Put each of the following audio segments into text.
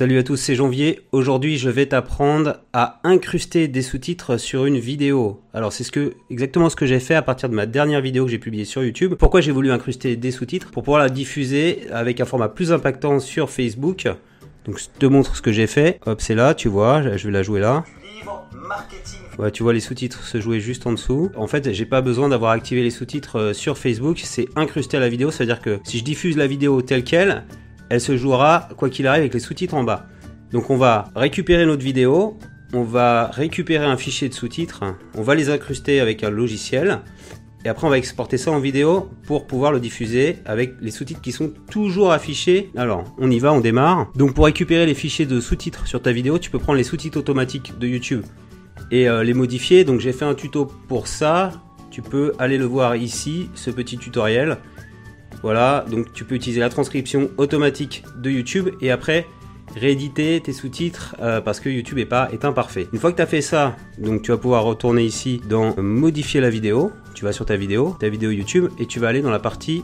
Salut à tous, c'est Janvier. Aujourd'hui, je vais t'apprendre à incruster des sous-titres sur une vidéo. Alors, c'est ce que, exactement ce que j'ai fait à partir de ma dernière vidéo que j'ai publiée sur YouTube. Pourquoi j'ai voulu incruster des sous-titres? Pour pouvoir la diffuser avec un format plus impactant sur Facebook. Donc, je te montre ce que j'ai fait. Hop, c'est là, tu vois, je vais la jouer là. Ouais, tu vois les sous-titres se jouer juste en dessous. En fait, j'ai pas besoin d'avoir activé les sous-titres euh, sur Facebook, c'est incrusté à la vidéo, c'est-à-dire que si je diffuse la vidéo telle quelle, elle se jouera quoi qu'il arrive avec les sous-titres en bas. Donc on va récupérer notre vidéo, on va récupérer un fichier de sous-titres, on va les incruster avec un logiciel, et après on va exporter ça en vidéo pour pouvoir le diffuser avec les sous-titres qui sont toujours affichés. Alors on y va, on démarre. Donc pour récupérer les fichiers de sous-titres sur ta vidéo, tu peux prendre les sous-titres automatiques de YouTube et euh, les modifier. Donc j'ai fait un tuto pour ça. Tu peux aller le voir ici, ce petit tutoriel. Voilà, donc tu peux utiliser la transcription automatique de YouTube et après rééditer tes sous-titres euh, parce que YouTube est pas est imparfait. Une fois que tu as fait ça, donc tu vas pouvoir retourner ici dans modifier la vidéo. Tu vas sur ta vidéo, ta vidéo YouTube et tu vas aller dans la partie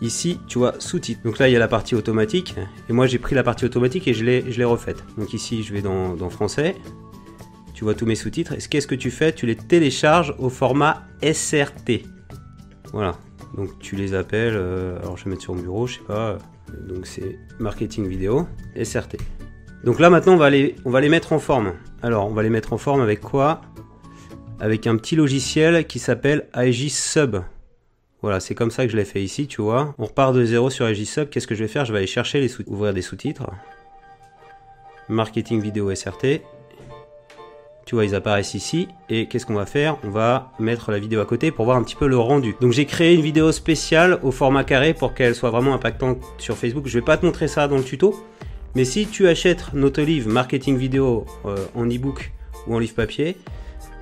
ici, tu vois sous-titres. Donc là, il y a la partie automatique et moi j'ai pris la partie automatique et je l'ai refaite. Donc ici, je vais dans, dans français. Tu vois tous mes sous-titres. Et qu'est-ce que tu fais? Tu les télécharges au format SRT. Voilà, donc tu les appelles, euh, alors je vais mettre sur mon bureau, je sais pas. Donc c'est marketing vidéo, SRT. Donc là maintenant on va, les, mettre en forme. Alors on va les mettre en forme avec quoi? Avec un petit logiciel qui s'appelle Sub. Voilà, c'est comme ça que je l'ai fait ici, tu vois. On repart de zéro sur Sub. Qu'est-ce que je vais faire? Je vais aller chercher les sous ouvrir des sous-titres. Marketing vidéo SRT. Ils apparaissent ici. Et qu'est-ce qu'on va faire? On va mettre la vidéo à côté pour voir un petit peu le rendu. Donc j'ai créé une vidéo spéciale au format carré pour qu'elle soit vraiment impactante sur Facebook. Je vais pas te montrer ça dans le tuto. Mais si tu achètes notre livre marketing vidéo euh, en e-book ou en livre papier,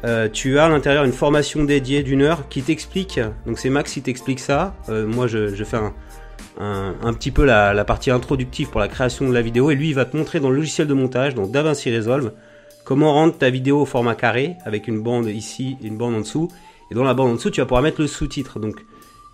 euh, tu as à l'intérieur une formation dédiée d'une heure qui t'explique. Donc c'est Max qui t'explique ça. Euh, moi je, fais un, un, petit peu la, la, partie introductive pour la création de la vidéo et lui il va te montrer dans le logiciel de montage, donc DaVinci Resolve, comment rendre ta vidéo au format carré avec une bande ici et une bande en dessous. Et dans la bande en dessous, tu vas pouvoir mettre le sous-titre. Donc,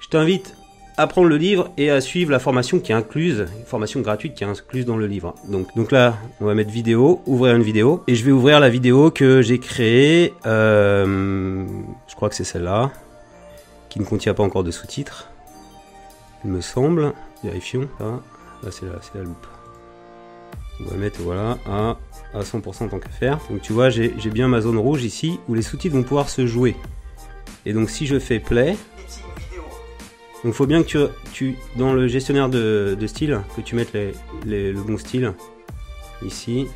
je t'invite à prendre le livre et à suivre la formation qui est incluse, une formation gratuite qui est incluse dans le livre. Donc, donc là, on va mettre vidéo, ouvrir une vidéo, et je vais ouvrir la vidéo que j'ai créée. Euh, je crois que c'est celle-là, qui ne contient pas encore de sous-titres. Il me semble. Vérifions. Là, là c'est la, la loupe. On va mettre voilà à, à 100% tant qu'à faire. Donc tu vois, j'ai bien ma zone rouge ici où les sous-titres vont pouvoir se jouer. Et donc si je fais play, donc faut bien que tu, tu dans le gestionnaire de, style, que tu mettes le bon style ici.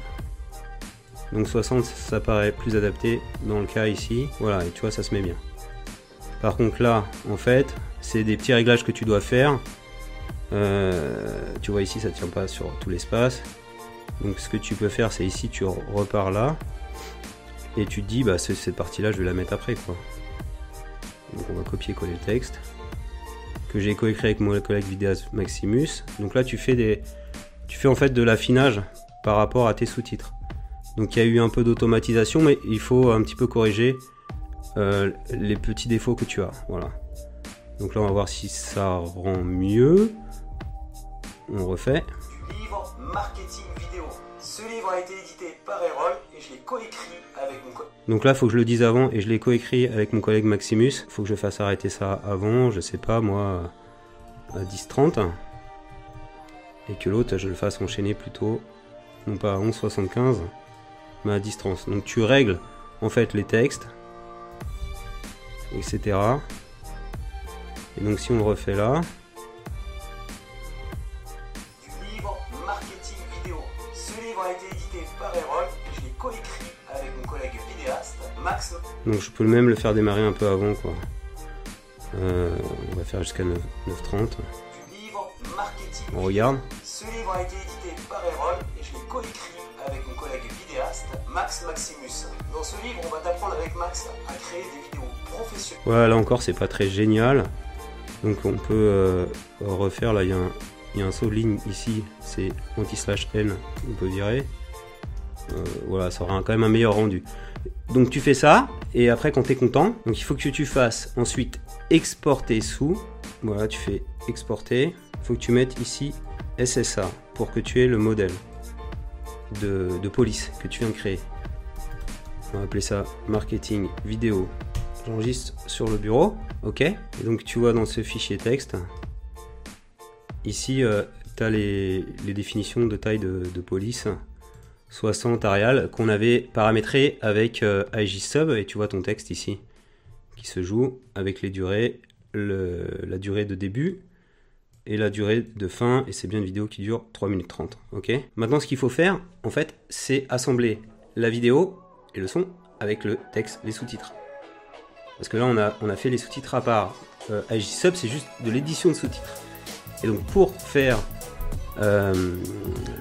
Donc 60 ça paraît plus adapté dans le cas ici. Voilà, et tu vois ça se met bien. Par contre là, en fait, c'est des petits réglages que tu dois faire. Euh, tu vois ici ça tient pas sur tout l'espace. Donc ce que tu peux faire, c'est ici, tu repars là, et tu te dis, bah cette partie-là, je vais la mettre après, quoi. Donc on va copier-coller le texte que j'ai coécrit avec mon collègue vidéaste Maximus. Donc là, tu fais des, tu fais en fait de l'affinage par rapport à tes sous-titres. Donc il y a eu un peu d'automatisation, mais il faut un petit peu corriger euh, les petits défauts que tu as. Voilà. Donc là, on va voir si ça rend mieux. On refait. marketing ce livre a été édité par Erol et je l'ai coécrit avec mon collègue. Donc là, faut que je le dise avant et je l'ai coécrit avec mon collègue Maximus. Faut que je fasse arrêter ça avant, je sais pas moi, à 10h30. Et que l'autre, je le fasse enchaîner plutôt, non pas à 11h75, mais à 10h30. Donc tu règles en fait les textes, etc. Et donc si on le refait là, Donc je peux même le faire démarrer un peu avant quoi. Euh, on va faire jusqu'à 9h30. On regarde. Ce livre a été édité par Erol et je l'ai coécrit avec mon collègue vidéaste Max Maximus. Dans ce livre, on va t'apprendre avec Max à créer des vidéos professionnelles. Voilà, là encore, c'est pas très génial. Donc on peut euh, refaire, là il y, y, a un saut de ligne ici, c'est anti-slash n, on peut virer. Euh, voilà, ça aura quand même un meilleur rendu. Donc tu fais ça, et après quand tu es content, donc il faut que tu fasses ensuite exporter sous. Voilà, tu fais exporter. Il faut que tu mettes ici SSA pour que tu aies le modèle de, police que tu viens de créer. On va appeler ça marketing vidéo. J'enregistre sur le bureau, ok Et donc tu vois dans ce fichier texte, ici euh, tu as les, définitions de taille de, police 60 Arial qu'on avait paramétré avec euh, IGSub et tu vois ton texte ici qui se joue avec les durées, la durée de début et la durée de fin, et c'est bien une vidéo qui dure 3 minutes 30. Ok? Maintenant, ce qu'il faut faire, en fait, c'est assembler la vidéo et le son avec le texte, les sous-titres. Parce que là, on a, on a fait les sous-titres à part. Euh, Sub, c'est juste de l'édition de sous-titres. Et donc, pour faire euh,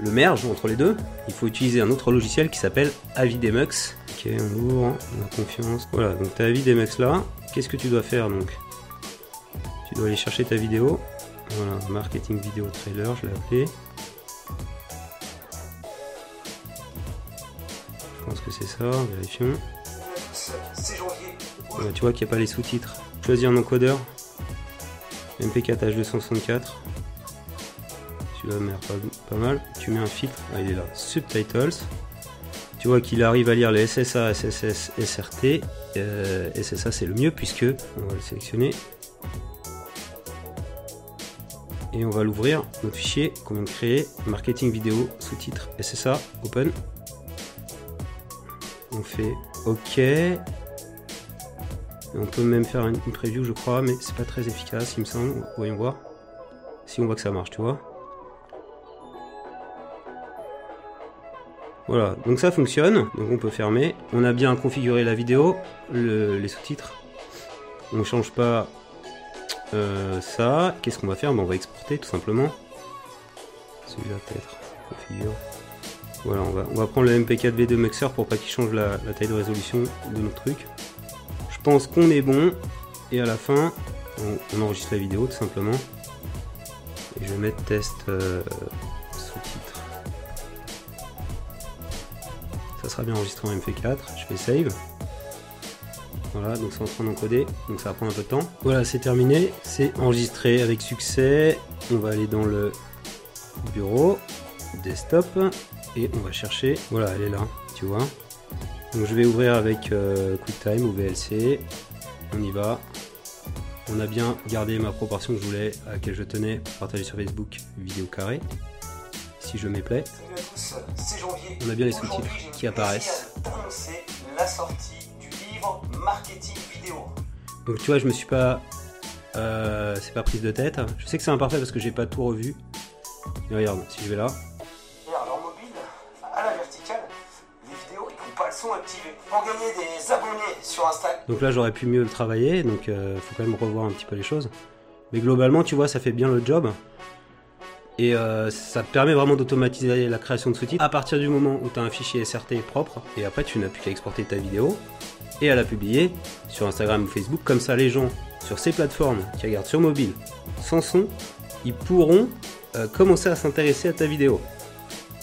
le merge entre les deux, il faut utiliser un autre logiciel qui s'appelle Avidemux. Ok, on ouvre, on a confiance. Voilà, donc tu as Avidemux là. Qu'est-ce que tu dois faire donc? Tu dois aller chercher ta vidéo. Voilà, marketing vidéo trailer, je l'ai appelé. Je pense que c'est ça, vérifions. tu vois qu'il n'y a pas les sous-titres. Choisir un encodeur. MP4 H264. Pas, mal. Tu mets un filtre. Ah, il est là. Subtitles. Tu vois qu'il arrive à lire les SSA, SSS, SRT. Euh, SSA c'est le mieux puisque on va le sélectionner et on va l'ouvrir, notre fichier qu'on vient de créer, marketing vidéo, sous-titres, SSA, open. On fait OK. On peut même faire une, preview, je crois, mais c'est pas très efficace, il me semble. Voyons voir. Si on voit que ça marche, tu vois. Voilà, donc ça fonctionne, donc on peut fermer. On a bien configuré la vidéo, les sous-titres. On change pas euh, ça, qu'est-ce qu'on va faire? Ben, On va exporter tout simplement. Celui-là peut-être, configure. Voilà, on va, on va prendre le MP4 V2 Mixer pour pas qu'il change la, taille de résolution de notre truc. Je pense qu'on est bon. Et à la fin, on, enregistre la vidéo tout simplement. Et je vais mettre test euh, bien enregistré en MP4. Je fais save. Voilà, donc c'est en train d'encoder, donc ça va prendre un peu de temps. Voilà, c'est terminé, c'est enregistré avec succès. On va aller dans le bureau, desktop, et on va chercher. Voilà, elle est là, tu vois. Donc je vais ouvrir avec euh, QuickTime ou VLC. On y va. On a bien gardé ma proportion que je voulais, à laquelle je tenais partager sur Facebook, vidéo carrée. Si je m'y plais. On a bien les sous-titres qui apparaissent. La sortie marketing vidéo. Donc tu vois, je me suis pas. Euh, c'est pas prise de tête. Je sais que c'est imparfait parce que j'ai pas tout revu. Mais regarde, si je vais là. Alors mobile, à la verticale, les vidéos ils n'ont pas le son activé. Pour gagner des abonnés sur Instagram. Donc là j'aurais pu mieux le travailler, donc euh, faut quand même revoir un petit peu les choses. Mais globalement, tu vois, ça fait bien le job. Et euh, ça permet vraiment d'automatiser la création de sous-titres à partir du moment où tu as un fichier SRT propre. Et après, tu n'as plus qu'à exporter ta vidéo et à la publier sur Instagram ou Facebook. Comme ça, les gens sur ces plateformes qui regardent sur mobile sans son, ils pourront euh, commencer à s'intéresser à ta vidéo.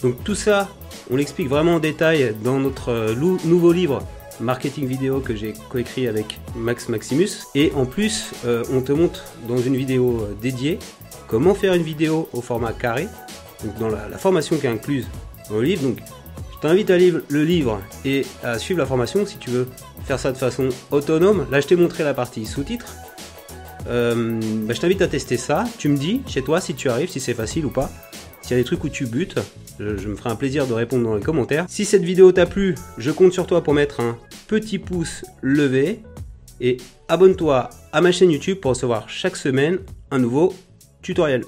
Donc tout ça, on l'explique vraiment en détail dans notre euh, nouveau livre marketing vidéo que j'ai coécrit avec Max Maximus. Et en plus, on te montre dans une vidéo dédiée comment faire une vidéo au format carré, donc dans la, formation qui est incluse dans le livre. Je t'invite à lire le livre et à suivre la formation si tu veux faire ça de façon autonome. Là, je t'ai montré la partie sous-titres. Euh, bah, je t'invite à tester ça. Tu me dis chez toi si tu arrives, si c'est facile ou pas. S'il y a des trucs où tu butes, je, me ferai un plaisir de répondre dans les commentaires. Si cette vidéo t'a plu, je compte sur toi pour mettre un petit pouce levé. Et abonne-toi à ma chaîne YouTube pour recevoir chaque semaine un nouveau tutoriel.